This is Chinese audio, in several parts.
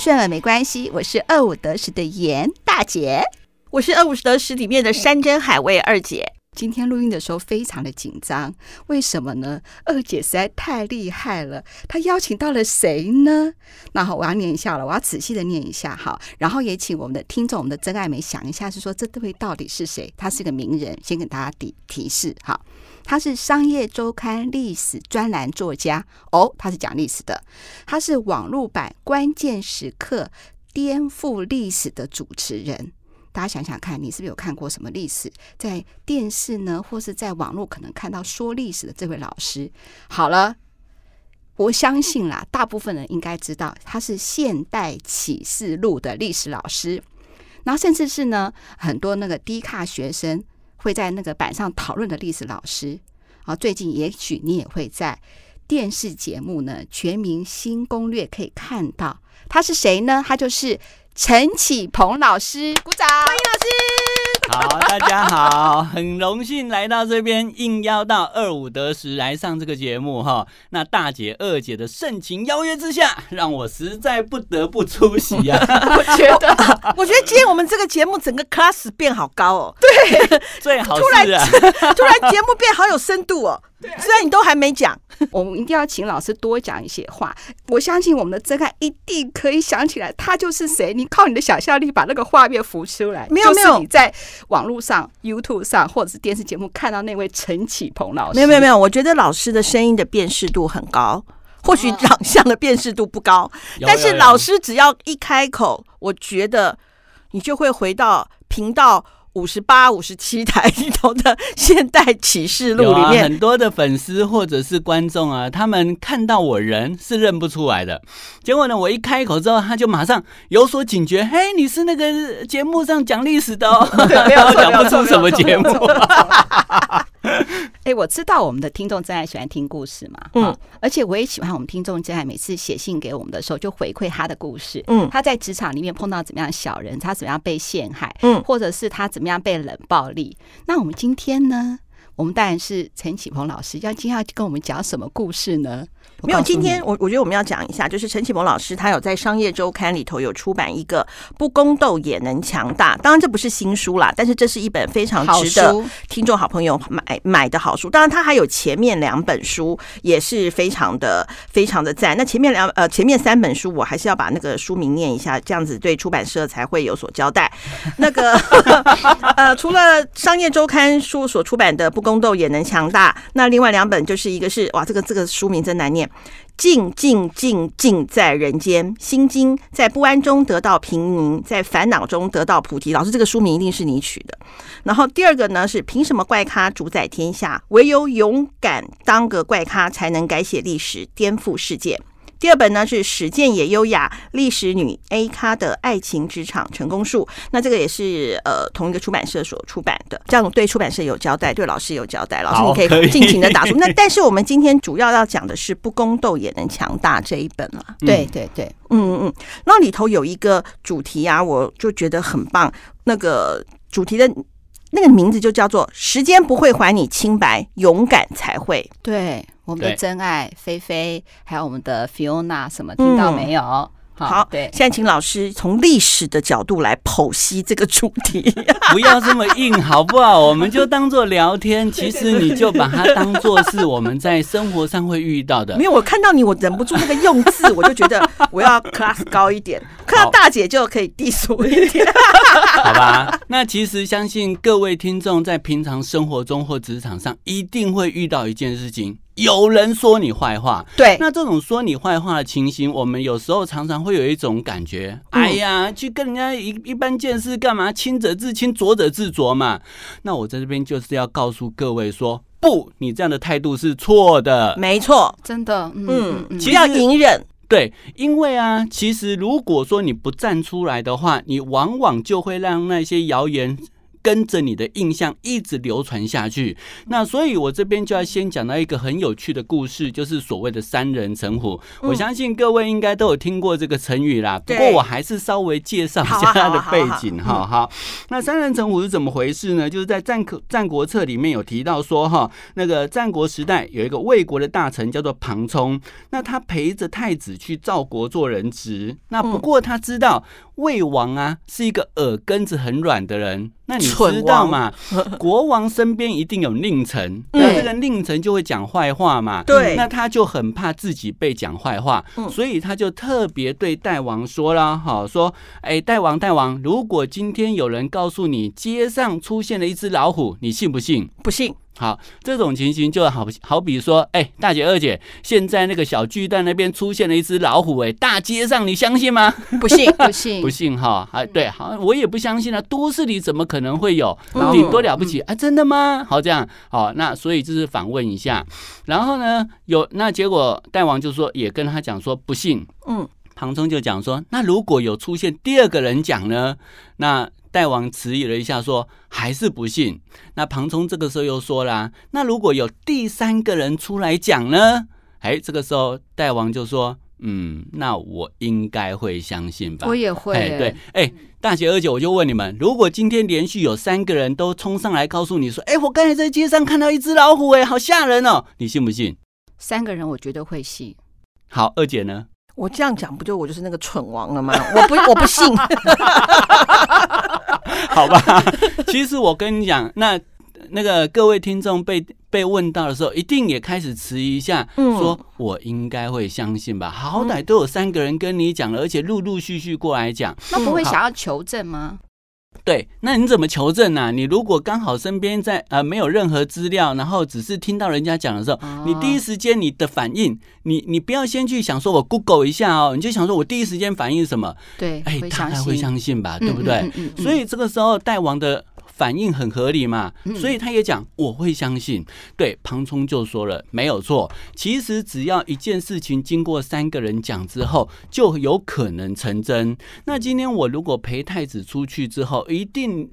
顺了没关系，我是二五得十的严大姐，我是二五得十里面的山珍海味二姐。今天录音的时候非常的紧张，为什么呢？二姐实在太厉害了，她邀请到了谁呢？那好，我要念一下了，我要仔细的念一下哈，然后也请我们的听众，我们的真爱梅想一下，是说这位到底是谁？他是个名人，先给大家提提示哈，他是商业周刊历史专栏作家哦，他是讲历史的，他是网络版关键时刻颠覆历史的主持人。大家想想看，你是不是有看过什么历史？在电视呢，或是在网络可能看到说历史的这位老师？好了，我相信啦，大部分人应该知道他是《现代启示录》的历史老师，然后甚至是呢，很多那个低卡学生会在那个板上讨论的历史老师。啊，最近也许你也会在电视节目呢《全民新攻略》可以看到他是谁呢？他就是。陈启鹏老师，鼓掌！欢迎老师。好，大家好，很荣幸来到这边，应邀到二五得十来上这个节目哈。那大姐、二姐的盛情邀约之下，让我实在不得不出席呀、啊。我觉得，我觉得今天我们这个节目整个 class 变好高哦。对，最好突然 突然节目变好有深度哦。虽然你都还没讲，我们一定要请老师多讲一些话。我相信我们的真爱一定可以想起来，他就是谁。你靠你的想象力把那个画面浮出来。没有没有，你在网络上、YouTube 上或者是电视节目看到那位陈启鹏老师。没有没有没有，我觉得老师的声音的辨识度很高，或许长相的辨识度不高，但是老师只要一开口，我觉得你就会回到频道。五十八、五十七台里头的《现代启示录》里面，很多的粉丝或者是观众啊，他们看到我人是认不出来的。结果呢，我一开口之后，他就马上有所警觉。嘿，你是那个节目上讲历史的哦，没有 讲不出什么节目。哎，我知道我们的听众真爱喜欢听故事嘛，嗯，而且我也喜欢我们听众真爱每次写信给我们的时候，就回馈他的故事，嗯，他在职场里面碰到怎么样小人，他怎么样被陷害，嗯，或者是他怎么样被冷暴力。那我们今天呢，我们当然是陈启鹏老师，要今天要跟我们讲什么故事呢？没有，今天我我觉得我们要讲一下，就是陈启蒙老师他有在《商业周刊》里头有出版一个《不宫斗也能强大》，当然这不是新书啦，但是这是一本非常值得听众好朋友买买的好书。当然，他还有前面两本书也是非常的非常的赞。那前面两呃前面三本书，我还是要把那个书名念一下，这样子对出版社才会有所交代。那个 呃，除了《商业周刊》书所出版的《不宫斗也能强大》，那另外两本就是一个是哇，这个这个书名真难念。静静静静在人间，心经在不安中得到平宁，在烦恼中得到菩提。老师，这个书名一定是你取的。然后第二个呢是凭什么怪咖主宰天下？唯有勇敢当个怪咖，才能改写历史，颠覆世界。第二本呢是史建也优雅历史女 A 咖的爱情职场成功术，那这个也是呃同一个出版社所出版的，这样对出版社有交代，对老师有交代，老师你可以尽情的打出。那但是我们今天主要要讲的是不宫斗也能强大这一本了，对对对，嗯嗯嗯，那里头有一个主题啊，我就觉得很棒，那个主题的那个名字就叫做“时间不会还你清白，勇敢才会”，对。我们的真爱菲菲，还有我们的 Fiona，什么听到没有？嗯好，对，现在请老师从历史的角度来剖析这个主题，不要这么硬，好不好？我们就当做聊天，其实你就把它当做是我们在生活上会遇到的。没有，我看到你，我忍不住那个用字，我就觉得 我要 class 高一点，看到大姐就可以低俗一点，好吧？那其实相信各位听众在平常生活中或职场上一定会遇到一件事情。有人说你坏话，对，那这种说你坏话的情形，我们有时候常常会有一种感觉，嗯、哎呀，去跟人家一一般见识干嘛？清者自清，浊者自浊嘛。那我在这边就是要告诉各位说，不，你这样的态度是错的，没错，真的，嗯，嗯嗯其实要隐忍，对，因为啊，其实如果说你不站出来的话，你往往就会让那些谣言。跟着你的印象一直流传下去。那所以，我这边就要先讲到一个很有趣的故事，就是所谓的三人成虎。我相信各位应该都有听过这个成语啦。不过我还是稍微介绍一下它的背景哈。哈，那三人成虎是怎么回事呢？就是在战《战战国策》里面有提到说，哈，那个战国时代有一个魏国的大臣叫做庞冲，那他陪着太子去赵国做人质。那不过他知道魏王啊是一个耳根子很软的人。那你知道嘛？国王身边一定有佞臣，那这个佞臣就会讲坏话嘛。对，那他就很怕自己被讲坏话，所以他就特别对代王说了，哈，说，哎，代王，代王，如果今天有人告诉你街上出现了一只老虎，你信不信？不信。好，这种情形就好好比说，哎、欸，大姐二姐，现在那个小巨蛋那边出现了一只老虎，哎，大街上你相信吗？不信，不信，不信哈，啊，对，好，我也不相信啊，都市里怎么可能会有？顶多了不起啊，真的吗？好，这样，好，那所以就是反问一下，然后呢，有那结果，大王就说，也跟他讲说不信，嗯，庞冲就讲说，那如果有出现第二个人讲呢，那。代王迟疑了一下，说：“还是不信。”那庞冲这个时候又说啦：“那如果有第三个人出来讲呢？”哎，这个时候代王就说：“嗯，那我应该会相信吧？”我也会。哎，对，哎，大姐二姐，我就问你们：如果今天连续有三个人都冲上来告诉你说：“哎，我刚才在街上看到一只老虎，哎，好吓人哦！”你信不信？三个人，我觉得会信。好，二姐呢？我这样讲，不就我就是那个蠢王了吗？我不，我不信。好吧，其实我跟你讲，那那个各位听众被被问到的时候，一定也开始迟疑一下，说我应该会相信吧？好歹都有三个人跟你讲了，而且陆陆续续过来讲，那不会想要求证吗？对，那你怎么求证呢、啊？你如果刚好身边在呃没有任何资料，然后只是听到人家讲的时候，哦、你第一时间你的反应，你你不要先去想说我 Google 一下哦，你就想说我第一时间反应是什么？对，哎，大概会相信吧，对不对？所以这个时候大王的。反应很合理嘛，所以他也讲我会相信。对，庞冲就说了没有错。其实只要一件事情经过三个人讲之后，就有可能成真。那今天我如果陪太子出去之后，一定。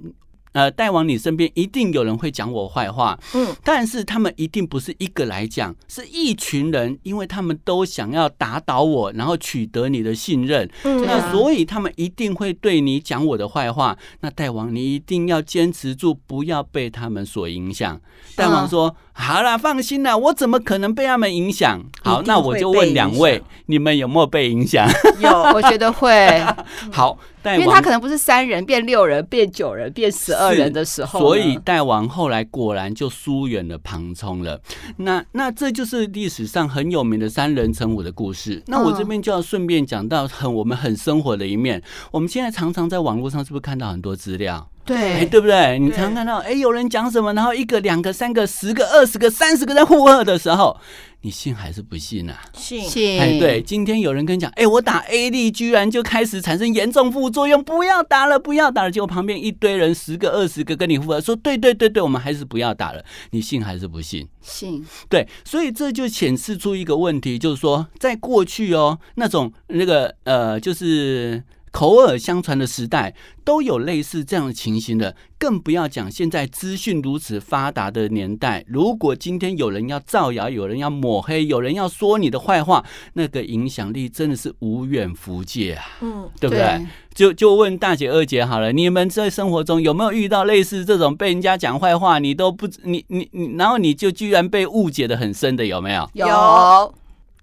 呃，大王，你身边一定有人会讲我坏话，嗯，但是他们一定不是一个来讲，是一群人，因为他们都想要打倒我，然后取得你的信任，嗯，那所以他们一定会对你讲我的坏话。那大王，你一定要坚持住，不要被他们所影响。大王说：“好啦，放心啦，我怎么可能被他们影响？好，那我就问两位，你们有没有被影响？有，我觉得会。好。”因为他可能不是三人变六人变九人变十二人的时候，所以代王后来果然就疏远了庞冲了。那那这就是历史上很有名的三人成虎的故事。那我这边就要顺便讲到很我们很生活的一面。我们现在常常在网络上是不是看到很多资料？对，哎，对不对？你常常看到，哎，有人讲什么，然后一个、两个、三个、十个、二十个、三十个在附和的时候，你信还是不信啊？信，哎，对，今天有人跟你讲，哎，我打 AD 居然就开始产生严重副作用，不要打了，不要打了。结果旁边一堆人，十个、二十个跟你附和，说，对对对对，我们还是不要打了。你信还是不信？信。对，所以这就显示出一个问题，就是说，在过去哦，那种那个呃，就是。口耳相传的时代都有类似这样的情形的，更不要讲现在资讯如此发达的年代。如果今天有人要造谣，有人要抹黑，有人要说你的坏话，那个影响力真的是无远弗届啊！嗯，对不对？对，就就问大姐、二姐好了，你们在生活中有没有遇到类似这种被人家讲坏话，你都不你你你，然后你就居然被误解的很深的，有没有？有。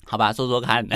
好吧，说说看。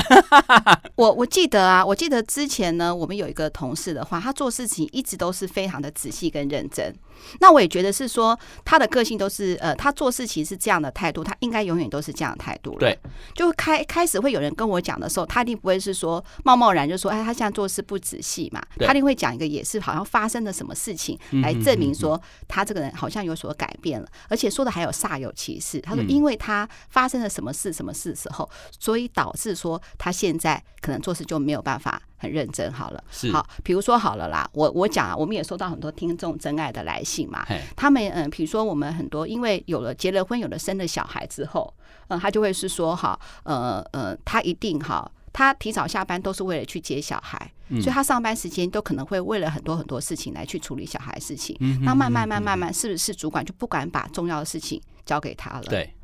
我我记得啊，我记得之前呢，我们有一个同事的话，他做事情一直都是非常的仔细跟认真。那我也觉得是说，他的个性都是呃，他做事情是这样的态度，他应该永远都是这样的态度了。对，就开开始会有人跟我讲的时候，他一定不会是说贸贸然就说，哎，他现在做事不仔细嘛。他一定会讲一个也是好像发生了什么事情来证明说他这个人好像有所改变了，而且说的还有煞有其事。他说，因为他发生了什么事什么事的时候，所以导致说他现在可能做事就没有办法。很认真，好了，是好，比如说好了啦，我我讲啊，我们也收到很多听众真爱的来信嘛，他们嗯，比如说我们很多，因为有了结了婚，有了生了小孩之后，嗯，他就会是说哈，呃呃，他一定哈。他提早下班都是为了去接小孩，嗯、所以他上班时间都可能会为了很多很多事情来去处理小孩的事情。嗯，那慢慢慢慢慢，是不是主管就不敢把重要的事情交给他了？对。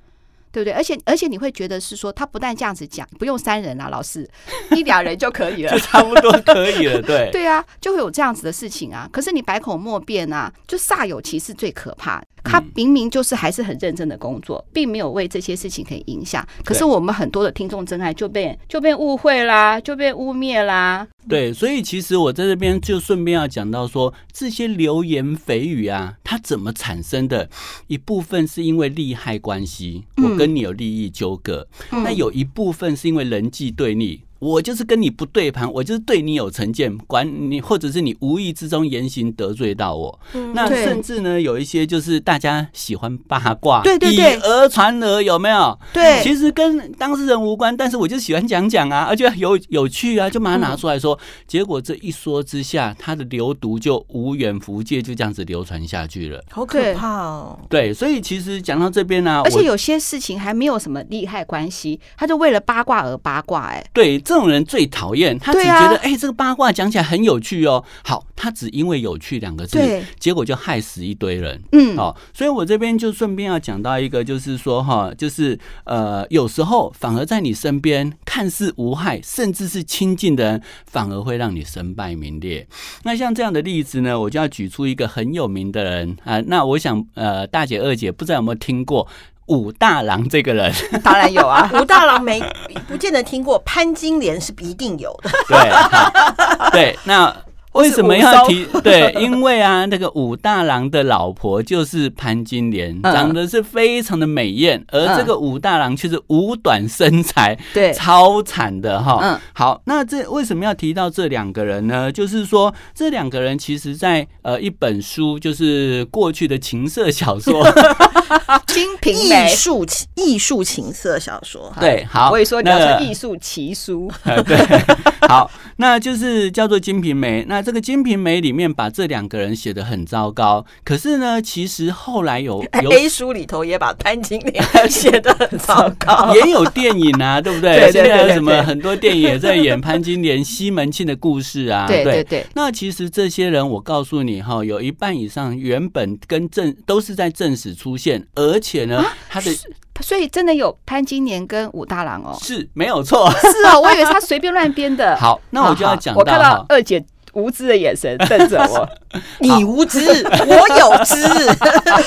对不对？而且而且你会觉得是说，他不但这样子讲，不用三人啊，老师一两人就可以了，就差不多可以了。对 对啊，就会有这样子的事情啊。可是你百口莫辩啊，就煞有其事最可怕。他明明就是还是很认真的工作，并没有为这些事情可以影响。可是我们很多的听众真爱就被就被误会啦，就被污蔑啦。对，所以其实我在这边就顺便要讲到说，这些流言蜚语啊，它怎么产生的？一部分是因为利害关系，我跟你有利益纠葛；那有一部分是因为人际对立。我就是跟你不对盘，我就是对你有成见，管你或者是你无意之中言行得罪到我。嗯、那甚至呢，有一些就是大家喜欢八卦，对对对，以讹传讹，有没有？对，其实跟当事人无关，但是我就喜欢讲讲啊，而且有有趣啊，就把它拿出来说。嗯、结果这一说之下，他的流毒就无远弗届，就这样子流传下去了。好可怕哦！对，所以其实讲到这边呢、啊，而且有些事情还没有什么利害关系，他就为了八卦而八卦、欸，哎，对。这种人最讨厌，他只觉得哎、啊欸，这个八卦讲起来很有趣哦。好，他只因为有趣两个字，结果就害死一堆人。嗯，哦，所以我这边就顺便要讲到一个，就是说哈，就是呃，有时候反而在你身边看似无害，甚至是亲近的人，反而会让你身败名裂。那像这样的例子呢，我就要举出一个很有名的人啊。那我想呃，大姐二姐不知道有没有听过？武大郎这个人，当然有啊。武大郎没不见得听过，潘金莲是一定有的。对，对，那。为什么要提？对，因为啊，那个武大郎的老婆就是潘金莲，长得是非常的美艳，而这个武大郎却是五短身材，对，超惨的哈。嗯，好，那这为什么要提到这两个人呢？就是说，这两个人其实在呃一本书，就是过去的情色小说 《金瓶梅》艺术艺术情色小说。对，好，我也说你要是艺术奇书。对，好，那就是叫做《金瓶梅》那。这个《金瓶梅》里面把这两个人写得很糟糕，可是呢，其实后来有 有 A 书里头也把潘金莲 写得很糟糕，也有电影啊，对不对？对对对对对，现在有什么很多电影也在演潘金莲、西门庆的故事啊？对对对。那其实这些人，我告诉你哈，有一半以上原本跟正都是在正史出现，而且呢，他的。所以真的有潘金莲跟武大郎哦，是没有错，是哦，我以为他随便乱编的。好，那我就要讲到，我看到二姐无知的眼神瞪着我，你无知，我有知。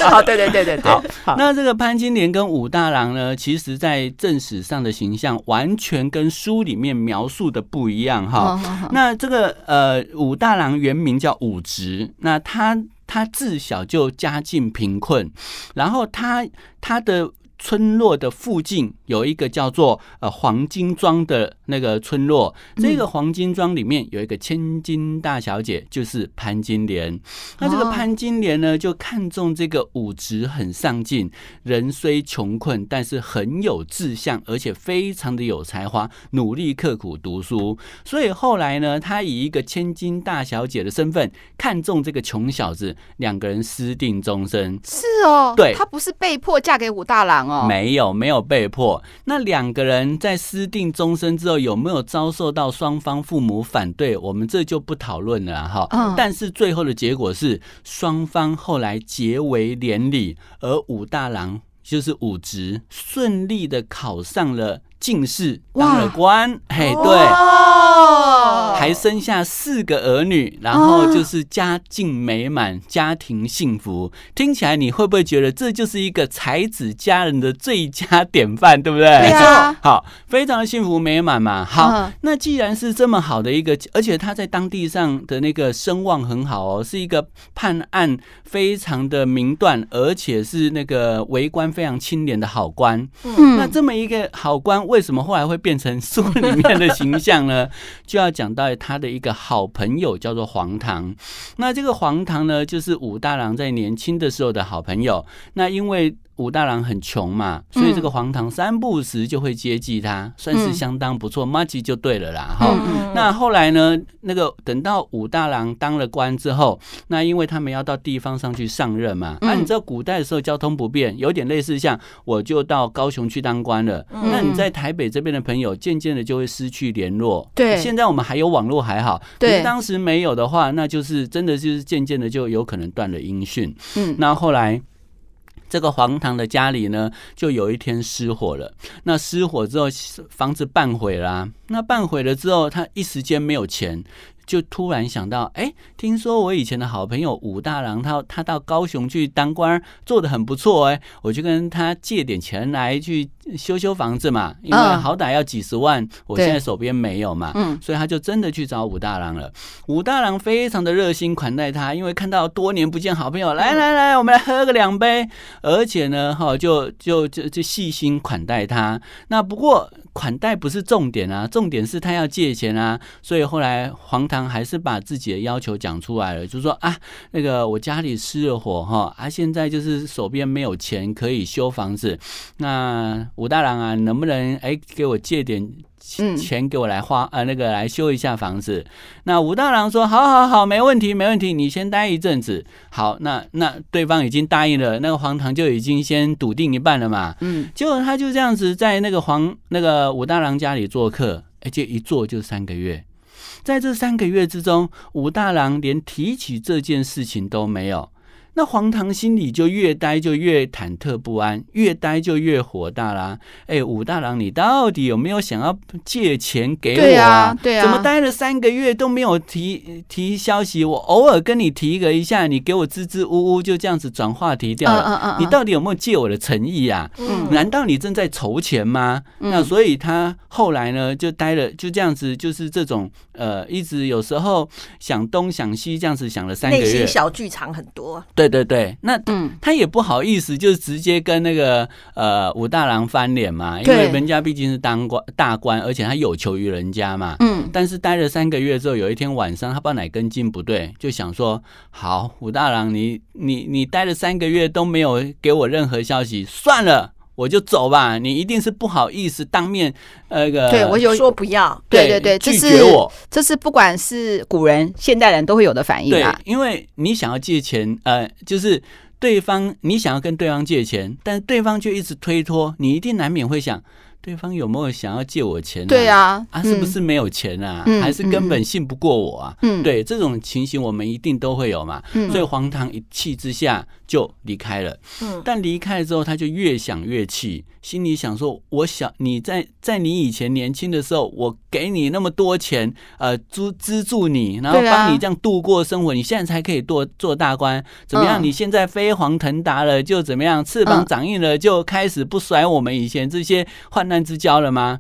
好，对对对对对。好，那这个潘金莲跟武大郎呢，其实在正史上的形象完全跟书里面描述的不一样哈。那这个呃，武大郎原名叫武直，那他他自小就家境贫困，然后他他的。村落的附近有一个叫做呃黄金庄的那个村落，这个黄金庄里面有一个千金大小姐，就是潘金莲。那这个潘金莲呢，就看中这个武职很上进，人虽穷困，但是很有志向，而且非常的有才华，努力刻苦读书。所以后来呢，她以一个千金大小姐的身份看中这个穷小子，两个人私定终身。是哦，对，她不是被迫嫁给武大郎。没有，没有被迫。那两个人在私定终身之后，有没有遭受到双方父母反对？我们这就不讨论了哈。嗯。但是最后的结果是，双方后来结为连理，而武大郎就是武直，顺利的考上了。进士当了官，嘿，对，哦、还生下四个儿女，然后就是家境美满，家庭幸福。听起来你会不会觉得这就是一个才子佳人的最佳典范，对不对？对啊，好，非常的幸福美满嘛。好，嗯、那既然是这么好的一个，而且他在当地上的那个声望很好哦，是一个判案非常的明断，而且是那个为官非常清廉的好官。嗯，那这么一个好官。为什么后来会变成书里面的形象呢？就要讲到他的一个好朋友叫做黄堂。那这个黄堂呢，就是武大郎在年轻的时候的好朋友。那因为武大郎很穷嘛，所以这个黄堂三不时就会接济他，算是相当不错，麻吉就对了啦。哈，那后来呢，那个等到武大郎当了官之后，那因为他们要到地方上去上任嘛，那你知道古代的时候交通不便，有点类似像我就到高雄去当官了，那你在台北这边的朋友渐渐的就会失去联络。对，现在我们还有网络还好，对，当时没有的话，那就是真的就是渐渐的就有可能断了音讯。嗯，那后来。这个黄堂的家里呢，就有一天失火了。那失火之后，房子半毁啦。那半毁了之后，他一时间没有钱。就突然想到，哎，听说我以前的好朋友武大郎，他他到高雄去当官，做的很不错，哎，我就跟他借点钱来去修修房子嘛，因为好歹要几十万，我现在手边没有嘛，嗯，所以他就真的去找武大郎了。武大郎非常的热心款待他，因为看到多年不见好朋友，来来来，我们来喝个两杯，而且呢，哈，就就就就细心款待他。那不过。款待不是重点啊，重点是他要借钱啊，所以后来黄堂还是把自己的要求讲出来了，就是说啊，那个我家里失了火哈，啊现在就是手边没有钱可以修房子，那武大郎啊，能不能哎给我借点？钱给我来花，呃，那个来修一下房子。那武大郎说：“好，好，好，没问题，没问题，你先待一阵子。”好，那那对方已经答应了，那个黄堂就已经先笃定一半了嘛。嗯，结果他就这样子在那个黄那个武大郎家里做客，而且一坐就三个月。在这三个月之中，武大郎连提起这件事情都没有。那黄唐心里就越待就越忐忑不安，越待就越火大啦。哎，武大郎，你到底有没有想要借钱给我啊？对啊，对啊，怎么待了三个月都没有提提消息？我偶尔跟你提个一下，你给我支支吾吾，就这样子转话题掉了。嗯嗯嗯嗯，你到底有没有借我的诚意啊？嗯，难道你正在筹钱吗？嗯，那所以他后来呢，就待了，就这样子，就是这种呃，一直有时候想东想西，这样子想了三个月，内心小剧场很多。对。对对对，那他也不好意思，就直接跟那个呃武大郎翻脸嘛，因为人家毕竟是当官大官，而且他有求于人家嘛。嗯，但是待了三个月之后，有一天晚上，他不知道哪根筋不对，就想说：好，武大郎，你你你待了三个月都没有给我任何消息，算了。我就走吧，你一定是不好意思当面那个，对我有说不要，对对对，拒绝我，这是不管是古人、现代人都会有的反应啊。对，因为你想要借钱，呃，就是对方你想要跟对方借钱，但对方却一直推脱，你一定难免会想。对方有没有想要借我钱？对啊，啊，是不是没有钱啊？还是根本信不过我啊？嗯，对，这种情形我们一定都会有嘛。嗯，所以黄唐一气之下就离开了。嗯，但离开了之后，他就越想越气，心里想说：我想你在在你以前年轻的时候，我给你那么多钱，呃，资资助你，然后帮你这样度过生活，你现在才可以做做大官，怎么样？你现在飞黄腾达了，就怎么样？翅膀长硬了，就开始不甩我们以前这些患难之交了吗？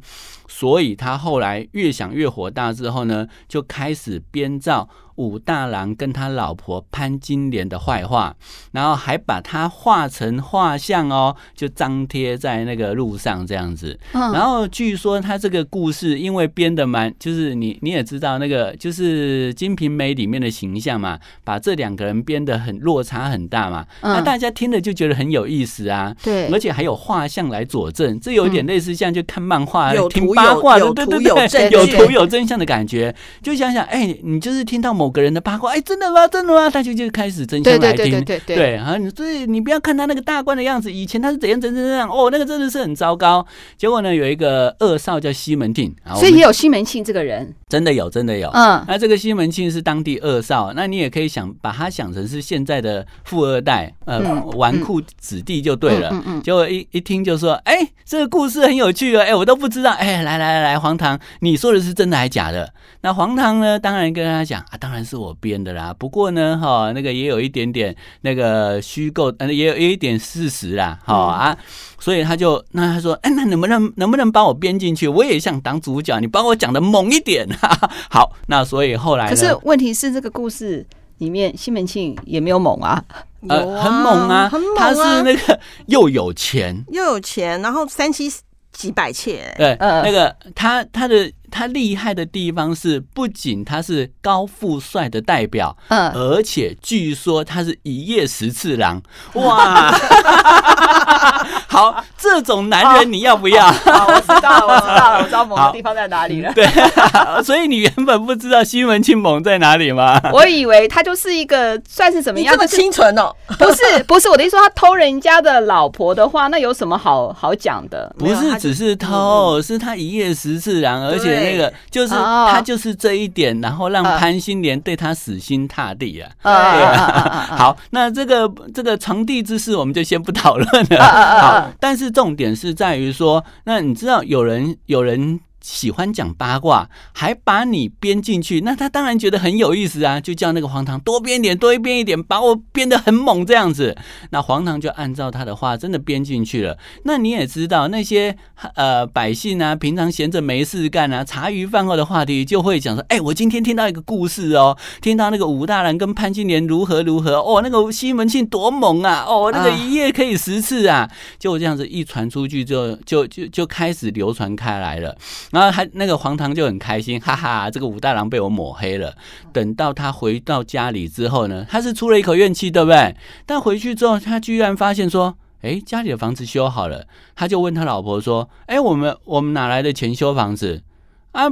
所以他后来越想越火大，之后呢，就开始编造。武大郎跟他老婆潘金莲的坏话，然后还把他画成画像哦，就张贴在那个路上这样子。然后据说他这个故事因为编的蛮，就是你你也知道那个就是《金瓶梅》里面的形象嘛，把这两个人编的很落差很大嘛，那大家听了就觉得很有意思啊。对，而且还有画像来佐证，这有点类似像就看漫画、听八卦的，对对对，有图有真相的感觉。就想想，哎，你就是听到某。某个人的八卦，哎，真的吗？真的吗？他就就开始真相来听，对对对对对，啊，所以你不要看他那个大官的样子，以前他是怎样怎样怎样，哦，那个真的是很糟糕。结果呢，有一个二少叫西门庆，所以也有西门庆这个人，真的有，真的有。嗯，那这个西门庆是当地二少，那你也可以想把他想成是现在的富二代，呃，纨绔子弟就对了。嗯嗯。结果一一听就说，哎，这个故事很有趣哦，哎，我都不知道，哎，来来来来，黄唐，你说的是真的还是假的？那黄唐呢，当然跟他讲啊，当然。是我编的啦，不过呢，哈，那个也有一点点那个虚构，呃，也有也有一点事实啦，好啊，所以他就那他说，哎，那能不能能不能帮我编进去？我也想当主角，你帮我讲的猛一点，哈 哈。好，那所以后来，可是问题是这个故事里面西门庆也没有猛啊，呃，很猛啊，很猛啊，他是那个又有钱又有钱，然后三妻几百妾，对，呃，那个他他的。他厉害的地方是，不仅他是高富帅的代表，嗯，而且据说他是一夜十次郎，哇！好，这种男人你要不要？好，我知道了，我知道了，我知道某个地方在哪里了。对，所以你原本不知道西门庆猛在哪里吗？我以为他就是一个算是怎么样？这么清纯哦？不是，不是，我的意思说他偷人家的老婆的话，那有什么好好讲的？不是，只是偷，是他一夜十次郎，而且那个就是他就是这一点，然后让潘金莲对他死心塌地啊。好，那这个这个床地之事我们就先不讨论了。好，但是重点是在于说，那你知道有人有人。喜欢讲八卦，还把你编进去，那他当然觉得很有意思啊，就叫那个黄堂多编一点，多编一点，把我编得很猛这样子。那黄堂就按照他的话真的编进去了。那你也知道，那些呃百姓啊，平常闲着没事干啊，茶余饭后的话题就会讲说，哎，我今天听到一个故事哦，听到那个武大郎跟潘金莲如何如何哦，那个西门庆多猛啊，哦，那个一夜可以十次啊，就这样子一传出去，就就就就开始流传开来了。然后还那个黄堂就很开心，哈哈，这个武大郎被我抹黑了。等到他回到家里之后呢，他是出了一口怨气，对不对？但回去之后，他居然发现说，哎，家里的房子修好了。他就问他老婆说，哎，我们我们哪来的钱修房子啊？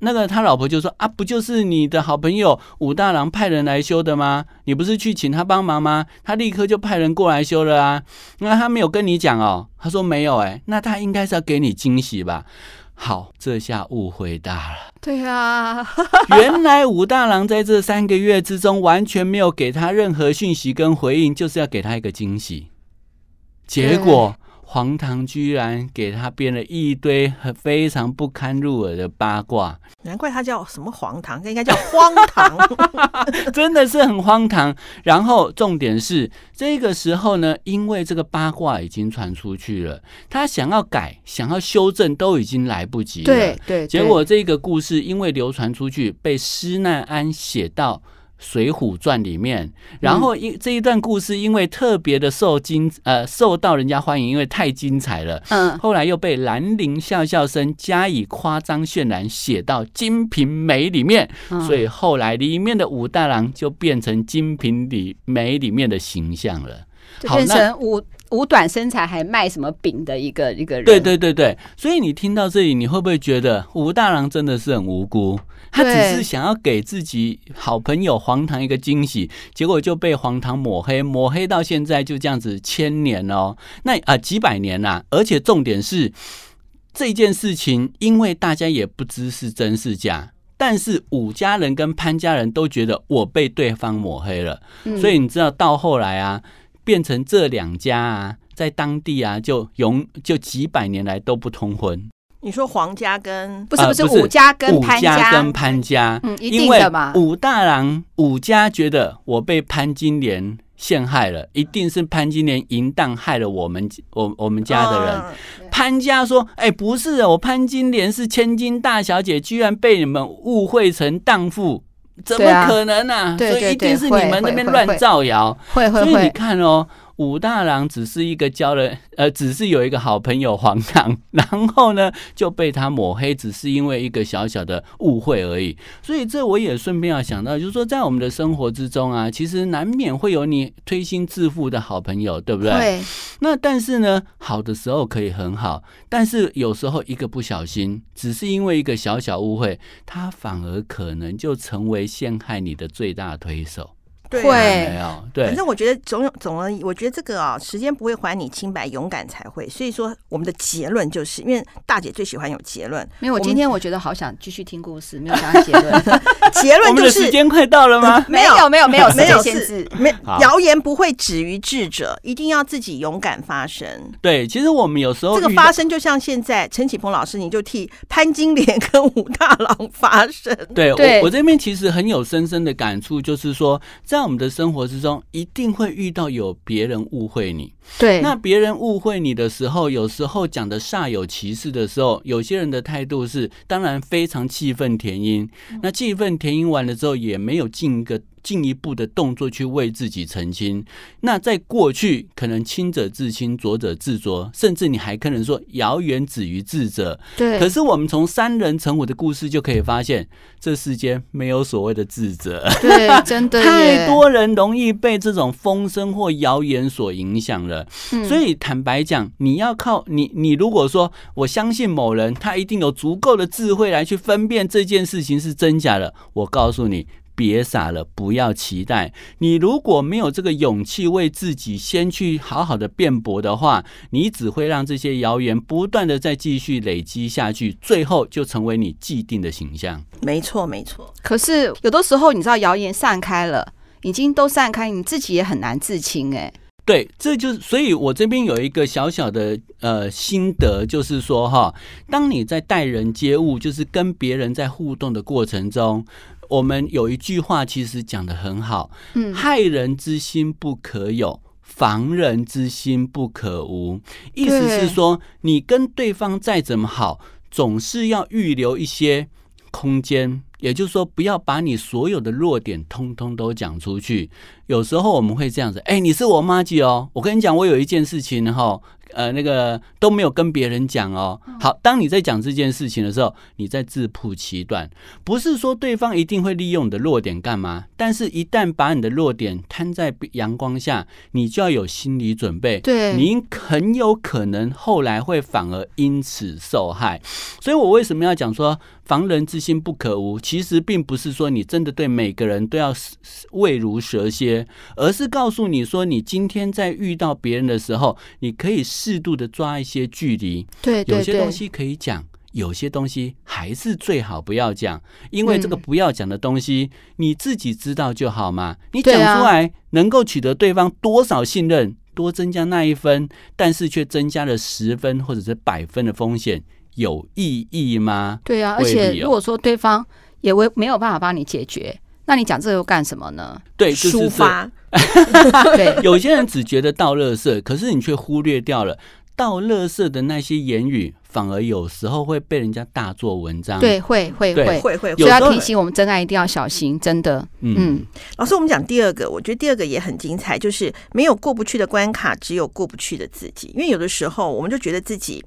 那个他老婆就说，啊，不就是你的好朋友武大郎派人来修的吗？你不是去请他帮忙吗？他立刻就派人过来修了啊。那他没有跟你讲哦？他说没有，哎，那他应该是要给你惊喜吧？好，这下误会大了。对啊，原来武大郎在这三个月之中完全没有给他任何讯息跟回应，就是要给他一个惊喜。结果。黄唐居然给他编了一堆很非常不堪入耳的八卦，难怪他叫什么黄堂，应该叫荒唐，真的是很荒唐。然后重点是这个时候呢，因为这个八卦已经传出去了，他想要改、想要修正都已经来不及了。对对，结果这个故事因为流传出去，被施耐庵写到。《水浒传》里面，然后因这一段故事因为特别的受精呃受到人家欢迎，因为太精彩了，嗯，后来又被兰陵笑笑生加以夸张渲染，写到《金瓶梅》里面，所以后来里面的武大郎就变成《金瓶里梅》里面的形象了，就变成武武短身材还卖什么饼的一个一个人。对对对对，所以你听到这里，你会不会觉得武大郎真的是很无辜？他只是想要给自己好朋友黄堂一个惊喜，结果就被黄堂抹黑，抹黑到现在就这样子千年哦，那啊几百年呐，而且重点是这件事情，因为大家也不知是真是假，但是武家人跟潘家人都觉得我被对方抹黑了，所以你知道到后来啊，变成这两家啊，在当地啊就永就几百年来都不通婚。你说黄家跟不是不是武家跟潘家，家跟潘家，嗯，一定的嘛。武大郎武家觉得我被潘金莲陷害了，一定是潘金莲淫荡害了我们我我们家的人。潘家说：“哎，不是，我潘金莲是千金大小姐，居然被你们误会成荡妇，怎么可能啊？所以一定是你们那边乱造谣。会会会，所以你看哦。”武大郎只是一个交了，呃，只是有一个好朋友黄堂，然后呢就被他抹黑，只是因为一个小小的误会而已。所以这我也顺便要想到，就是说在我们的生活之中啊，其实难免会有你推心置腹的好朋友，对不对？对。那但是呢，好的时候可以很好，但是有时候一个不小心，只是因为一个小小误会，他反而可能就成为陷害你的最大推手。会，没有，对，反正我觉得总有总而，我觉得这个啊，时间不会还你清白，勇敢才会。所以说，我们的结论就是因为大姐最喜欢有结论。没有，我今天我觉得好想继续听故事，没有想要结论。结论就是时间快到了吗？没有，没有，没有，没有限制。没谣言不会止于智者，一定要自己勇敢发声。对，其实我们有时候这个发声，就像现在陈启鹏老师，你就替潘金莲跟武大郎发声。对，我我这边其实很有深深的感触，就是说在我们的生活之中，一定会遇到有别人误会你。对，那别人误会你的时候，有时候讲的煞有其事的时候，有些人的态度是，当然非常气愤填膺。那气愤填膺完了之后，也没有尽一个进一步的动作去为自己澄清。那在过去，可能清者自清，浊者自浊，甚至你还可能说谣言止于智者。对。可是我们从三人成虎的故事就可以发现，这世间没有所谓的智者。对，真的。太多人容易被这种风声或谣言所影响了。嗯。所以坦白讲，你要靠你，你如果说我相信某人，他一定有足够的智慧来去分辨这件事情是真假的。我告诉你。别傻了，不要期待。你如果没有这个勇气为自己先去好好的辩驳的话，你只会让这些谣言不断的再继续累积下去，最后就成为你既定的形象。没错，没错。可是有的时候，你知道谣言散开了，已经都散开，你自己也很难自清。哎，对，这就是，所以我这边有一个小小的呃心得，就是说哈，当你在待人接物，就是跟别人在互动的过程中。我们有一句话，其实讲的很好，嗯，害人之心不可有，防人之心不可无。意思是说，你跟对方再怎么好，总是要预留一些空间，也就是说，不要把你所有的弱点通通都讲出去。有时候我们会这样子，哎，你是我麻吉哦，我跟你讲，我有一件事情哈。呃，那个都没有跟别人讲哦。好，当你在讲这件事情的时候，你在自曝其短，不是说对方一定会利用你的弱点干嘛，但是一旦把你的弱点摊在阳光下，你就要有心理准备。对，你很有可能后来会反而因此受害。所以我为什么要讲说防人之心不可无？其实并不是说你真的对每个人都要畏如蛇蝎，而是告诉你说，你今天在遇到别人的时候，你可以。适度的抓一些距离，对，有些东西可以讲，有些东西还是最好不要讲，因为这个不要讲的东西，你自己知道就好嘛。你讲出来能够取得对方多少信任，多增加那一分，但是却增加了十分或者是百分的风险，有意义吗？对啊，而且如果说对方也为没有办法帮你解决，那你讲这个又干什么呢？对，就是抒发。对，有些人只觉得倒垃圾，可是你却忽略掉了倒垃圾的那些言语，反而有时候会被人家大做文章。对，会会会会会，所以要提醒我们真爱一定要小心，真的。嗯，嗯老师，我们讲第二个，我觉得第二个也很精彩，就是没有过不去的关卡，只有过不去的自己。因为有的时候，我们就觉得自己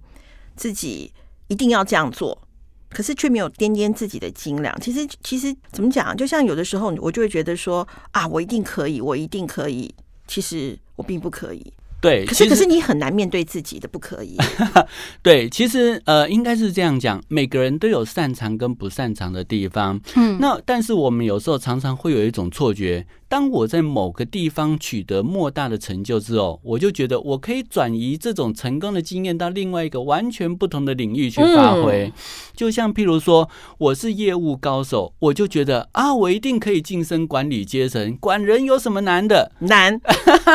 自己一定要这样做。可是却没有掂掂自己的斤两。其实，其实怎么讲？就像有的时候，我就会觉得说啊，我一定可以，我一定可以。其实我并不可以。对，可是可是你很难面对自己的不可以。对，其实呃，应该是这样讲，每个人都有擅长跟不擅长的地方。嗯，那但是我们有时候常常会有一种错觉。当我在某个地方取得莫大的成就之后，我就觉得我可以转移这种成功的经验到另外一个完全不同的领域去发挥。就像譬如说，我是业务高手，我就觉得啊，我一定可以晋升管理阶层。管人有什么难的？难。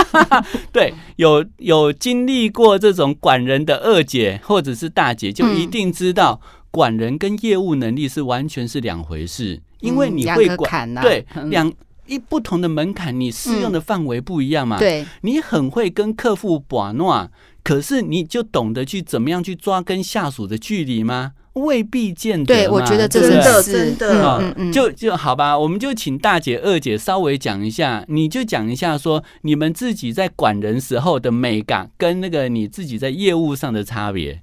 对，有有有经历过这种管人的二姐或者是大姐，就一定知道管人跟业务能力是完全是两回事，因为你会管，对两。一不同的门槛，你适用的范围不一样嘛？嗯、对，你很会跟客户把诺，可是你就懂得去怎么样去抓跟下属的距离吗？未必见得。对，我觉得这真的真的，嗯嗯，就就好吧。我们就请大姐、二姐稍微讲一下，你就讲一下说你们自己在管人时候的美感，跟那个你自己在业务上的差别。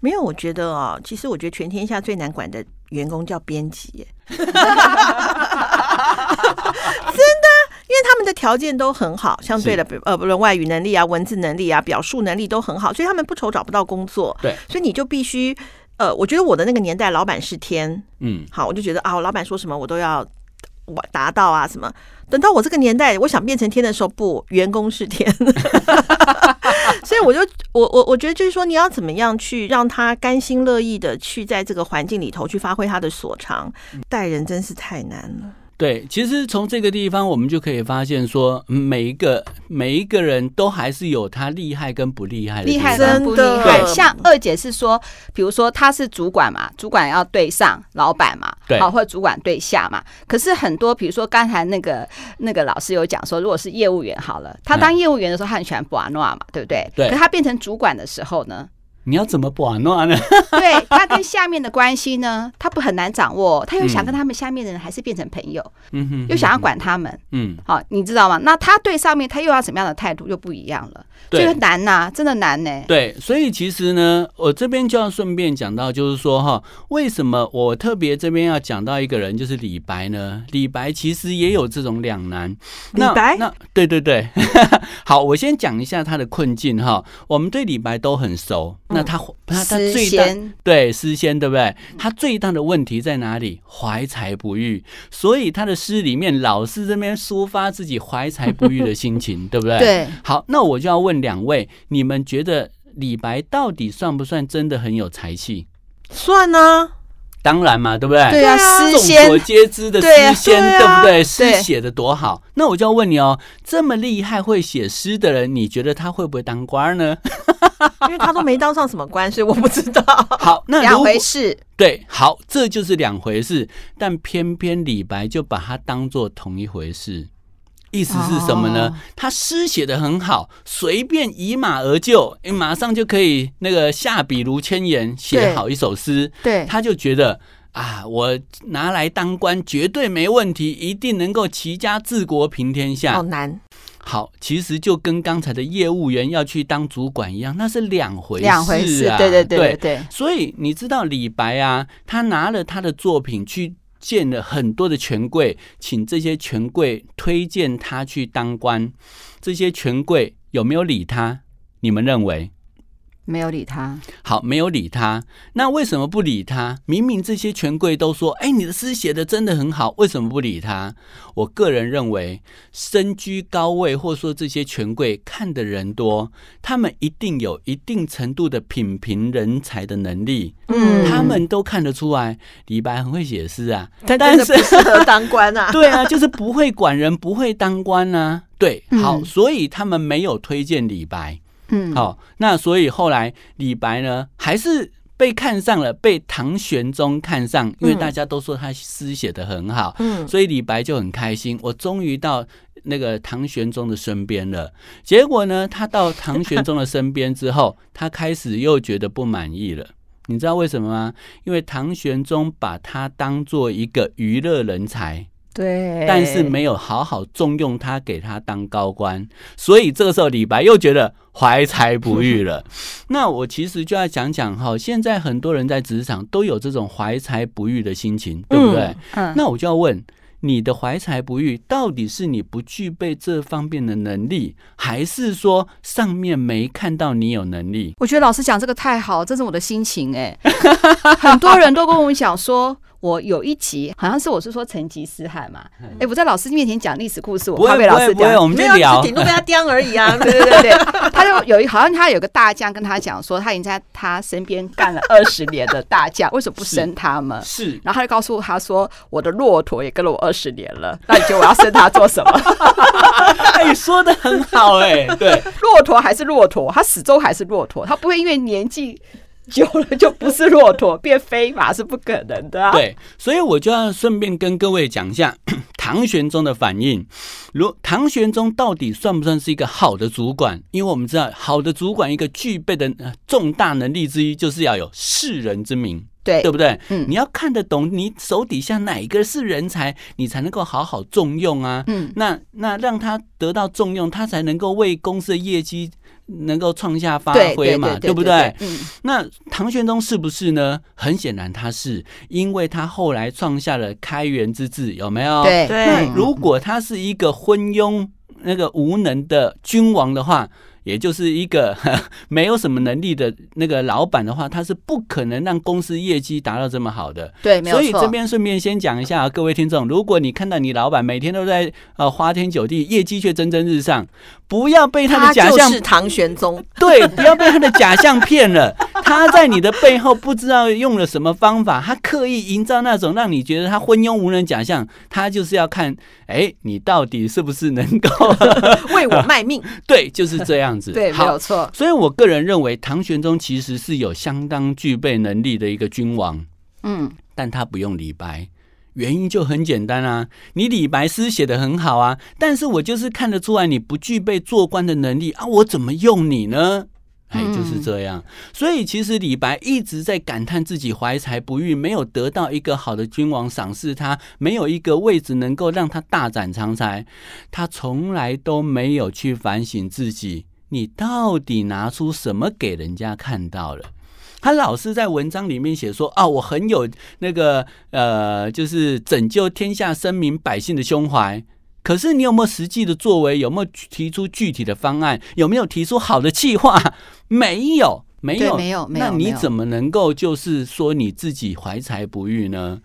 没有，我觉得哦，其实我觉得全天下最难管的员工叫编辑。真的，因为他们的条件都很好，相对的，呃，不论外语能力啊、文字能力啊、表述能力都很好，所以他们不愁找不到工作。对，所以你就必须，呃，我觉得我的那个年代，老板是天，嗯，好，我就觉得啊，我老板说什么我都要我达到啊，什么。等到我这个年代，我想变成天的时候，不，员工是天。所以我就，我我我觉得就是说，你要怎么样去让他甘心乐意的去在这个环境里头去发挥他的所长，待人真是太难了。对，其实从这个地方，我们就可以发现说，每一个每一个人都还是有他厉害跟不厉害的。厉害跟不厉害，像二姐是说，比如说他是主管嘛，主管要对上老板嘛，对，好，或者主管对下嘛。可是很多，比如说刚才那个那个老师有讲说，如果是业务员好了，他当业务员的时候，他很喜欢博阿诺嘛，对不对？对。可他变成主管的时候呢，你要怎么把弄呢？对，他跟下面的关系呢，他不很难掌握，他又想跟他们下面的人还是变成朋友，嗯哼，又想要管他们，嗯，好，你知道吗？那他对上面他又要什么样的态度又不一样了，这个难呐、啊，真的难呢、欸。对，所以其实呢，我这边就要顺便讲到，就是说哈，为什么我特别这边要讲到一个人，就是李白呢？李白其实也有这种两难。李白，那对对对，好，我先讲一下他的困境哈。我们对李白都很熟。那他他他最大对诗仙对不对？他最大的问题在哪里？怀才不遇，所以他的诗里面老是这边抒发自己怀才不遇的心情，对不对？对。好，那我就要问两位，你们觉得李白到底算不算真的很有才气？算呢、啊。当然嘛，对不对？对啊，诗仙众所皆知的诗仙，对不对？诗写的多好。那我就要问你哦，这么厉害会写诗的人，你觉得他会不会当官呢？因为他都没当上什么官，所以我不知道。好，那两回事。对，好，这就是两回事。但偏偏李白就把它当做同一回事。意思是什么呢？哦、他诗写的很好，随便以马而就，诶，马上就可以那个下笔如千言，写好一首诗。对，他就觉得啊，我拿来当官绝对没问题，一定能够齐家治国平天下。好难。好，其实就跟刚才的业务员要去当主管一样，那是两回事啊。两回事，对对对对对。所以你知道李白啊，他拿了他的作品去。见了很多的权贵，请这些权贵推荐他去当官，这些权贵有没有理他？你们认为？没有理他，好，没有理他。那为什么不理他？明明这些权贵都说：“哎，你的诗写的真的很好，为什么不理他？”我个人认为，身居高位，或者说这些权贵看的人多，他们一定有一定程度的品评人才的能力。嗯，他们都看得出来，李白很会写诗啊，但是不适合当官啊。对啊，就是不会管人，不会当官啊。对，好，所以他们没有推荐李白。嗯，好，那所以后来李白呢，还是被看上了，被唐玄宗看上，因为大家都说他诗写的很好，嗯，所以李白就很开心，我终于到那个唐玄宗的身边了。结果呢，他到唐玄宗的身边之后，他开始又觉得不满意了。你知道为什么吗？因为唐玄宗把他当做一个娱乐人才。对，但是没有好好重用他，给他当高官，所以这个时候李白又觉得怀才不遇了。那我其实就要讲讲哈，现在很多人在职场都有这种怀才不遇的心情，对不对？嗯，那我就要问。你的怀才不遇，到底是你不具备这方面的能力，还是说上面没看到你有能力？我觉得老师讲这个太好，这是我的心情哎。很多人都跟我们讲说，我有一集好像是我是说成吉思汗嘛，哎，我在老师面前讲历史故事，我怕被老师讲，我们就聊，顶多被他刁而已啊。对对对对，他就有一好像他有个大将跟他讲说，他已经在他身边干了 二十年的大将，为什么不升他们？是，然后他就告诉他说，我的骆驼也跟了我二。十年了，那你觉得我要升他做什么？哎，说的很好哎、欸，对，骆驼还是骆驼，他始终还是骆驼，他不会因为年纪 久了就不是骆驼变飞马是不可能的、啊。对，所以我就要顺便跟各位讲一下 唐玄宗的反应。如唐玄宗到底算不算是一个好的主管？因为我们知道，好的主管一个具备的呃重大能力之一，就是要有世人之明。对，对不对？嗯，你要看得懂你手底下哪一个是人才，你才能够好好重用啊。嗯，那那让他得到重用，他才能够为公司的业绩能够创下发挥嘛，对不对？嗯，那唐玄宗是不是呢？很显然他是，因为他后来创下了开元之治，有没有？对对。那如果他是一个昏庸、那个无能的君王的话。也就是一个 没有什么能力的那个老板的话，他是不可能让公司业绩达到这么好的。对，没有错。所以这边顺便先讲一下，各位听众，如果你看到你老板每天都在呃花天酒地，业绩却蒸蒸日上，不要被他的假象，是唐玄宗。对，不要被他的假象骗了。他在你的背后不知道用了什么方法，他刻意营造那种让你觉得他昏庸无能假象，他就是要看，哎，你到底是不是能够 为我卖命？对，就是这样。对，没有错。所以我个人认为，唐玄宗其实是有相当具备能力的一个君王。嗯，但他不用李白，原因就很简单啊。你李白诗写的很好啊，但是我就是看得出来你不具备做官的能力啊，我怎么用你呢？哎，就是这样。所以其实李白一直在感叹自己怀才不遇，没有得到一个好的君王赏识他，没有一个位置能够让他大展长才。他从来都没有去反省自己，你到底拿出什么给人家看到了？他老是在文章里面写说啊，我很有那个呃，就是拯救天下生民百姓的胸怀。可是你有没有实际的作为？有没有提出具体的方案？有没有提出好的计划？没有，没有，没有，没有。那你怎么能够就是说你自己怀才不遇呢？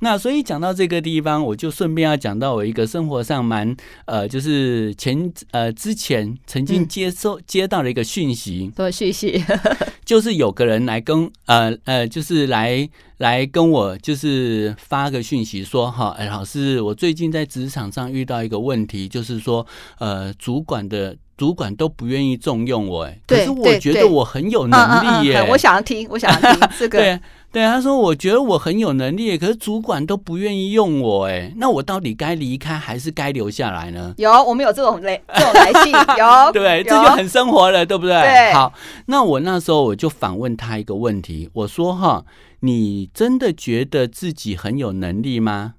那所以讲到这个地方，我就顺便要讲到我一个生活上蛮呃，就是前呃之前曾经接收、嗯、接到了一个讯息，多讯息，就是有个人来跟呃呃，就是来。来跟我就是发个讯息说哈，哎，老师，我最近在职场上遇到一个问题，就是说，呃，主管的主管都不愿意重用我，哎，可是我觉得我很有能力耶，我想要听，我想要听这个，对对，他说我觉得我很有能力，可是主管都不愿意用我，哎，那我到底该离开还是该留下来呢？有，我们有这种来 这种来信，有，对，有这就很生活了，对不对？对，好，那我那时候我就反问他一个问题，我说哈。你真的觉得自己很有能力吗？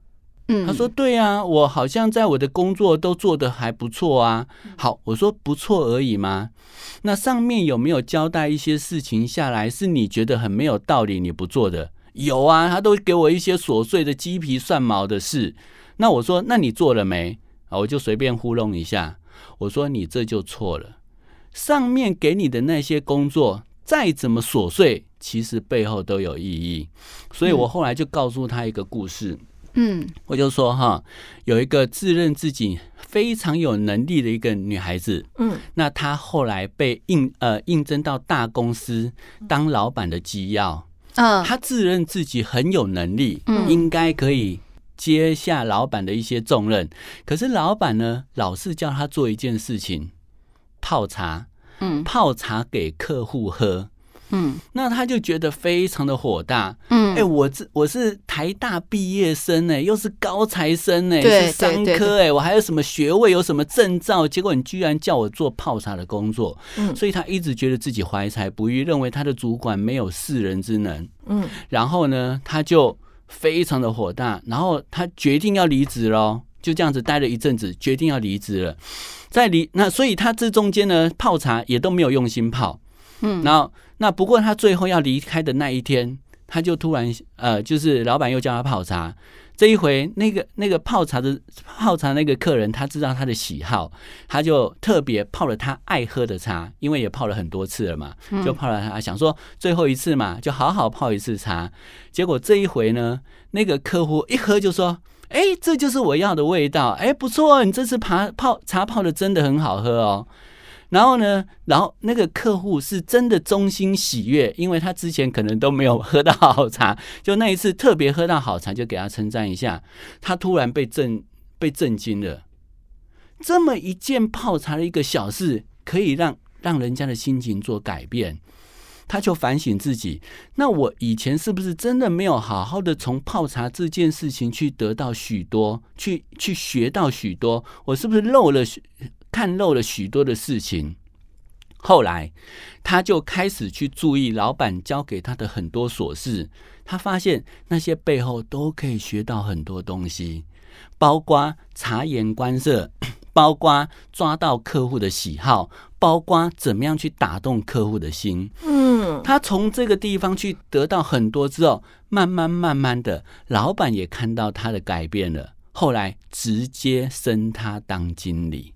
嗯，他说对啊，我好像在我的工作都做得还不错啊。好，我说不错而已吗？那上面有没有交代一些事情下来是你觉得很没有道理你不做的？有啊，他都给我一些琐碎的鸡皮蒜毛的事。那我说，那你做了没？啊，我就随便糊弄一下。我说你这就错了。上面给你的那些工作再怎么琐碎。其实背后都有意义，所以我后来就告诉他一个故事。嗯，我就说哈，有一个自认自己非常有能力的一个女孩子，嗯，那她后来被应呃应征到大公司当老板的机要，嗯，她自认自己很有能力，嗯，应该可以接下老板的一些重任。可是老板呢，老是叫她做一件事情，泡茶，嗯，泡茶给客户喝。嗯，那他就觉得非常的火大。嗯，哎、欸，我这我是台大毕业生呢，又是高材生呢，是商科哎，我还有什么学位，有什么证照？结果你居然叫我做泡茶的工作。嗯，所以他一直觉得自己怀才不遇，认为他的主管没有识人之能。嗯，然后呢，他就非常的火大，然后他决定要离职喽，就这样子待了一阵子，决定要离职了。在离那，所以他这中间呢，泡茶也都没有用心泡。嗯，然后。那不过他最后要离开的那一天，他就突然呃，就是老板又叫他泡茶。这一回，那个那个泡茶的泡茶那个客人，他知道他的喜好，他就特别泡了他爱喝的茶，因为也泡了很多次了嘛，就泡了他，想说最后一次嘛，就好好泡一次茶。结果这一回呢，那个客户一喝就说：“哎，这就是我要的味道，哎，不错，你这次泡泡茶泡的真的很好喝哦。”然后呢，然后那个客户是真的衷心喜悦，因为他之前可能都没有喝到好茶，就那一次特别喝到好茶，就给他称赞一下。他突然被震被震惊了，这么一件泡茶的一个小事，可以让让人家的心情做改变。他就反省自己，那我以前是不是真的没有好好的从泡茶这件事情去得到许多，去去学到许多？我是不是漏了？看漏了许多的事情，后来他就开始去注意老板交给他的很多琐事，他发现那些背后都可以学到很多东西，包括察言观色，包括抓到客户的喜好，包括怎么样去打动客户的心。嗯，他从这个地方去得到很多之后，慢慢慢慢的，老板也看到他的改变了，后来直接升他当经理。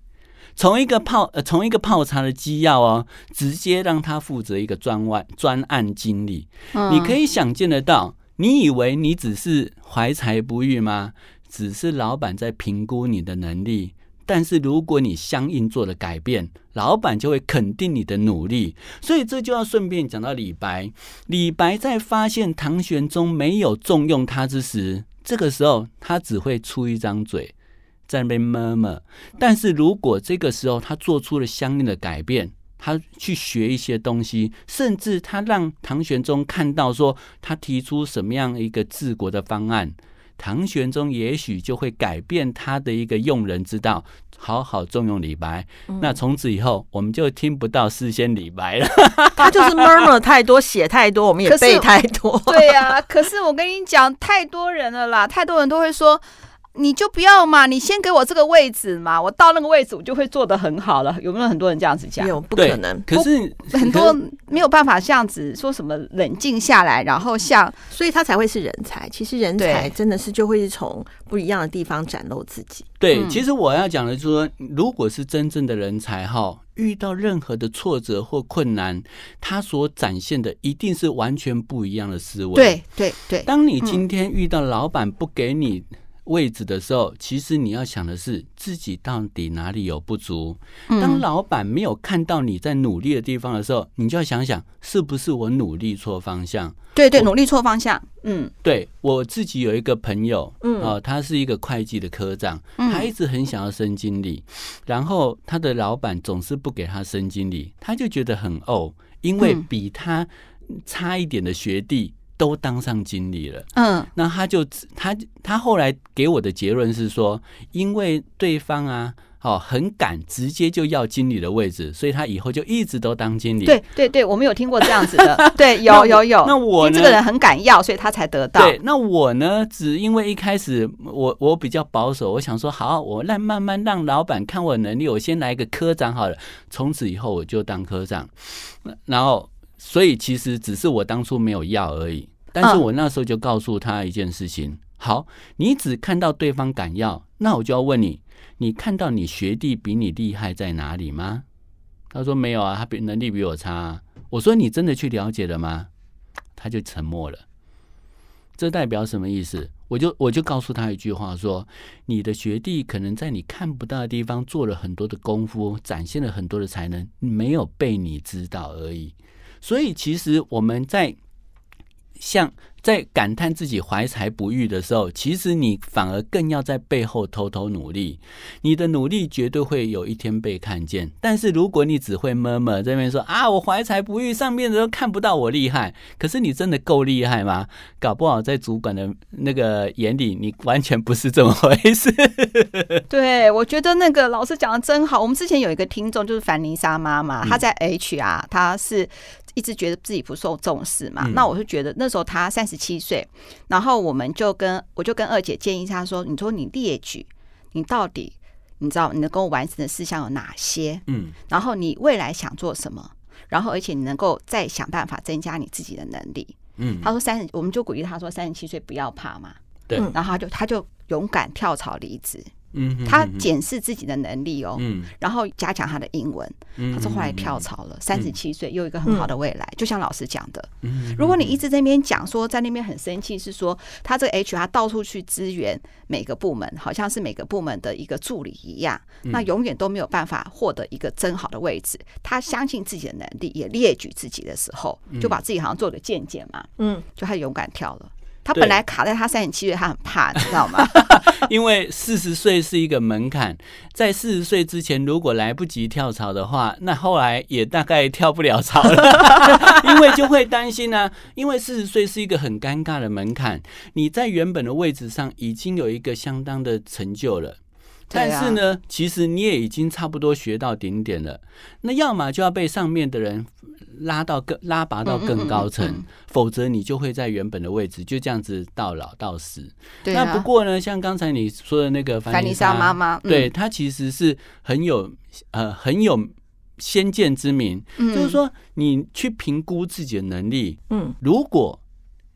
从一个泡呃，从一个泡茶的机要哦，直接让他负责一个专案专案经理。你可以想见得到，你以为你只是怀才不遇吗？只是老板在评估你的能力，但是如果你相应做了改变，老板就会肯定你的努力。所以这就要顺便讲到李白。李白在发现唐玄宗没有重用他之时，这个时候他只会出一张嘴。在那边闷闷，但是如果这个时候他做出了相应的改变，他去学一些东西，甚至他让唐玄宗看到说他提出什么样一个治国的方案，唐玄宗也许就会改变他的一个用人之道，好好重用李白。嗯、那从此以后，我们就听不到诗仙李白了。他就是 murmur 太多，写太多，我们也背太多。对呀、啊，可是我跟你讲，太多人了啦，太多人都会说。你就不要嘛，你先给我这个位置嘛，我到那个位置我就会做得很好了。有没有很多人这样子讲？有，不可能。可是很多没有办法这样子说什么冷静下来，然后像，所以他才会是人才。其实人才真的是就会从不一样的地方展露自己。对，嗯、其实我要讲的就是说，如果是真正的人才哈，遇到任何的挫折或困难，他所展现的一定是完全不一样的思维。对对对。当你今天遇到老板不给你。位置的时候，其实你要想的是自己到底哪里有不足。当老板没有看到你在努力的地方的时候，你就要想想是不是我努力错方向。对对，努力错方向。嗯，对我自己有一个朋友，嗯，哦，他是一个会计的科长，他一直很想要升经理，然后他的老板总是不给他升经理，他就觉得很怄，因为比他差一点的学弟。都当上经理了，嗯，那他就他他后来给我的结论是说，因为对方啊，哦，很敢直接就要经理的位置，所以他以后就一直都当经理。对对对，我们有听过这样子的，对，有有有。那我呢？这个人很敢要，所以他才得到。对，那我呢？只因为一开始我我比较保守，我想说好，我让慢慢让老板看我能力，我先来一个科长好了，从此以后我就当科长，然后。所以其实只是我当初没有要而已，但是我那时候就告诉他一件事情：好，你只看到对方敢要，那我就要问你，你看到你学弟比你厉害在哪里吗？他说没有啊，他比能力比我差啊。我说你真的去了解了吗？他就沉默了。这代表什么意思？我就我就告诉他一句话说：你的学弟可能在你看不到的地方做了很多的功夫，展现了很多的才能，没有被你知道而已。所以，其实我们在像在感叹自己怀才不遇的时候，其实你反而更要在背后偷偷努力。你的努力绝对会有一天被看见。但是，如果你只会 murmur 这边说啊，我怀才不遇，上面的都看不到我厉害。可是，你真的够厉害吗？搞不好在主管的那个眼里，你完全不是这么回事。对，我觉得那个老师讲的真好。我们之前有一个听众就是凡妮莎妈妈，她在 HR，她是。一直觉得自己不受重视嘛，嗯、那我就觉得那时候她三十七岁，然后我们就跟我就跟二姐建议她说：“你说你列举，你到底你知道你能够完成的事项有哪些？嗯，然后你未来想做什么？然后而且你能够再想办法增加你自己的能力。嗯，他说三十，我们就鼓励他说三十七岁不要怕嘛。对，然后他就他就勇敢跳槽离职。”嗯，他检视自己的能力哦，嗯，然后加强他的英文，他说后来跳槽了，三十七岁又有一个很好的未来，就像老师讲的，如果你一直在那边讲说在那边很生气，是说他这个 HR 到处去支援每个部门，好像是每个部门的一个助理一样，那永远都没有办法获得一个真好的位置。他相信自己的能力，也列举自己的时候，就把自己好像做个见解嘛，嗯，就他勇敢跳了。他本来卡在他三十七岁，他很怕，你知道吗？因为四十岁是一个门槛，在四十岁之前如果来不及跳槽的话，那后来也大概跳不了槽了，因为就会担心呢、啊。因为四十岁是一个很尴尬的门槛，你在原本的位置上已经有一个相当的成就了。但是呢，其实你也已经差不多学到顶点了。那要么就要被上面的人拉到更拉拔到更高层，否则你就会在原本的位置就这样子到老到死。那不过呢，像刚才你说的那个凡妮莎妈妈，对，她其实是很有呃很有先见之明，就是说你去评估自己的能力，嗯，如果。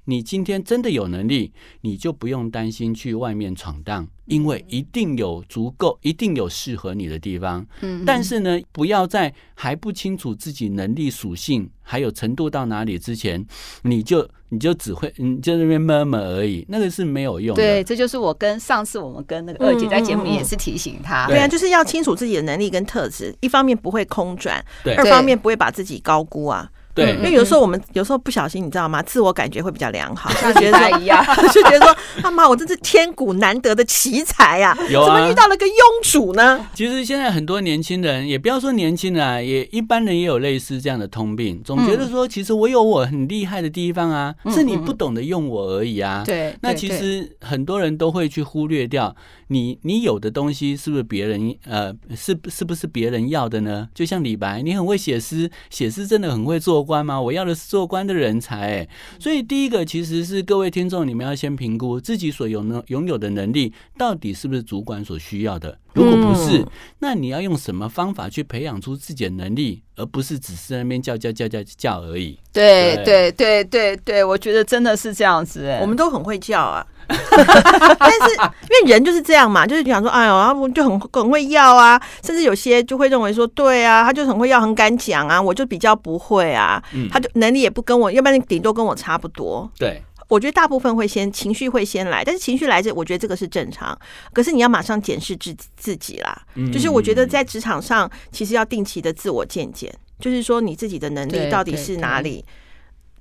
你今天真的有能力，你就不用担心去外面闯荡，因为一定有足够，一定有适合你的地方。嗯，但是呢，不要在还不清楚自己能力属性还有程度到哪里之前，你就你就只会你就那边 murmur 而已，那个是没有用的。对，这就是我跟上次我们跟那个二姐在节目里也是提醒她，对啊，就是要清楚自己的能力跟特质，一方面不会空转，对，二方面不会把自己高估啊。对，因为有时候我们有时候不小心，你知道吗？自我感觉会比较良好，就觉得说一样，就觉得说，他 妈，我真是天古难得的奇才呀，有啊，怎么遇到了个庸主呢？其实现在很多年轻人，也不要说年轻人啊，也一般人也有类似这样的通病，总觉得说，其实我有我很厉害的地方啊，是你不懂得用我而已啊。对，那其实很多人都会去忽略掉你，你有的东西是不是别人呃，是是不是别人要的呢？就像李白，你很会写诗，写诗真的很会做官吗？我要的是做官的人才，欸，所以第一个其实是各位听众，你们要先评估自己所有能拥有的能力，到底是不是主管所需要的。如果不是，那你要用什么方法去培养出自己的能力，而不是只是在那边叫叫叫叫叫而已。对对对对对，我觉得真的是这样子，欸，我们都很会叫啊。但是因为人就是这样嘛，就是想说，哎呦，他们就很很会要啊，甚至有些就会认为说，对啊，他就很会要，很敢讲啊，我就比较不会啊，他就能力也不跟我，要不然顶多跟我差不多。对，我觉得大部分会先情绪会先来，但是情绪来这，我觉得这个是正常。可是你要马上检视自自己啦，就是我觉得在职场上，其实要定期的自我见检，就是说你自己的能力到底是哪里。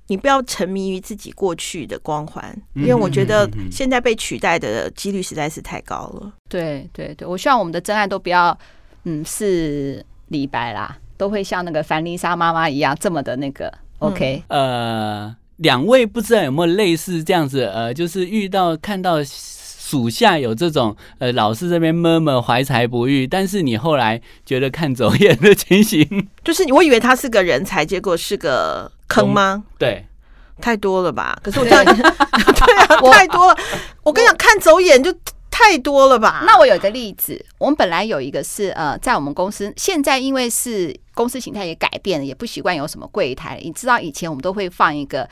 你不要沉迷于自己过去的光环，因为我觉得现在被取代的几率实在是太高了。对对对，我希望我们的真爱都不要，嗯，是李白啦，都会像那个凡妮莎妈妈一样这么的那个。OK，呃，两位不知道有没有类似这样子，呃，就是遇到看到属下有这种呃老是这边闷闷怀才不遇，但是你后来觉得看走眼的情形，就是我以为他是个人才，结果是个。坑吗？对，太多了吧？可是我这样，对啊，太多了。我跟你讲，看走眼就太多了吧？那我有一个例子，我们本来有一个是呃，在我们公司，现在因为是公司形态也改变了，也不习惯有什么柜台。你知道以前我们都会放一个。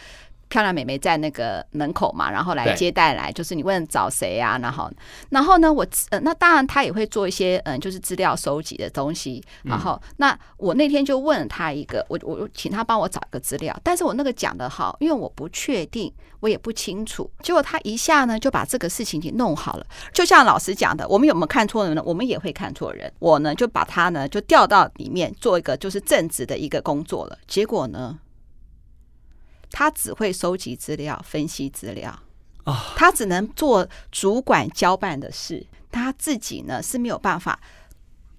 漂亮美眉在那个门口嘛，然后来接待来，就是你问找谁啊？然后，然后呢，我呃，那当然他也会做一些嗯，就是资料收集的东西。然后，那我那天就问了他一个，我我请他帮我找一个资料，但是我那个讲的好，因为我不确定，我也不清楚。结果他一下呢就把这个事情给弄好了，就像老师讲的，我们有没有看错人呢？我们也会看错人。我呢就把他呢就调到里面做一个就是正职的一个工作了。结果呢？他只会收集资料、分析资料，他只能做主管交办的事，他自己呢是没有办法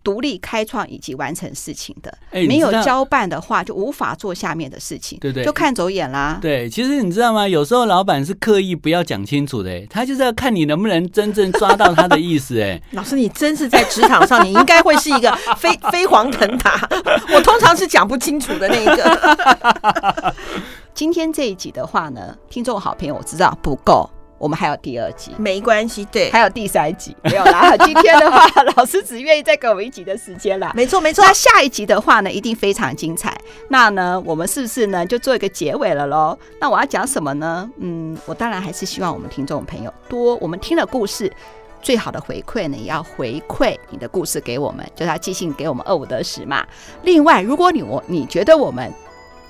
独立开创以及完成事情的。没有交办的话，就无法做下面的事情，对对，就看走眼啦。对，其实你知道吗？有时候老板是刻意不要讲清楚的，他就是要看你能不能真正抓到他的意思。哎，老师，你真是在职场上，你应该会是一个 飞飞黄腾达。我通常是讲不清楚的那一个。今天这一集的话呢，听众好朋友我知道不够，我们还有第二集，没关系，对，还有第三集没有啦。今天的话，老师只愿意再给我们一集的时间啦。没错，没错。那下一集的话呢，一定非常精彩。那呢，我们是不是呢就做一个结尾了喽？那我要讲什么呢？嗯，我当然还是希望我们听众朋友多，我们听了故事，最好的回馈呢，也要回馈你的故事给我们，就是要寄信给我们二五得十嘛。另外，如果你我你觉得我们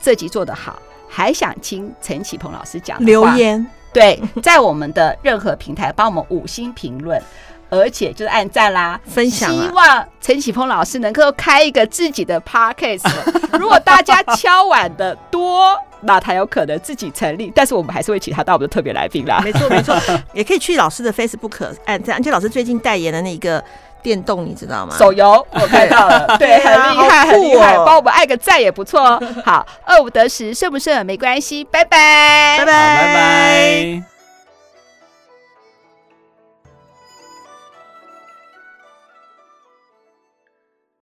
这集做得好，还想听陈启鹏老师讲留言，对，在我们的任何平台帮我们五星评论，而且就是按赞啦、分享。希望陈启鹏老师能够开一个自己的 podcast。如果大家敲碗的多，那他有可能自己成立。但是我们还是会请他当我们的特别来宾啦。没错，没错，也可以去老师的 Facebook 按赞。而且老师最近代言的那个。电动你知道吗？手游我看到了，对，很厉害，很厉害，帮我们按个赞也不错哦。好，二五得十，胜不胜没关系，拜拜，拜拜，拜拜。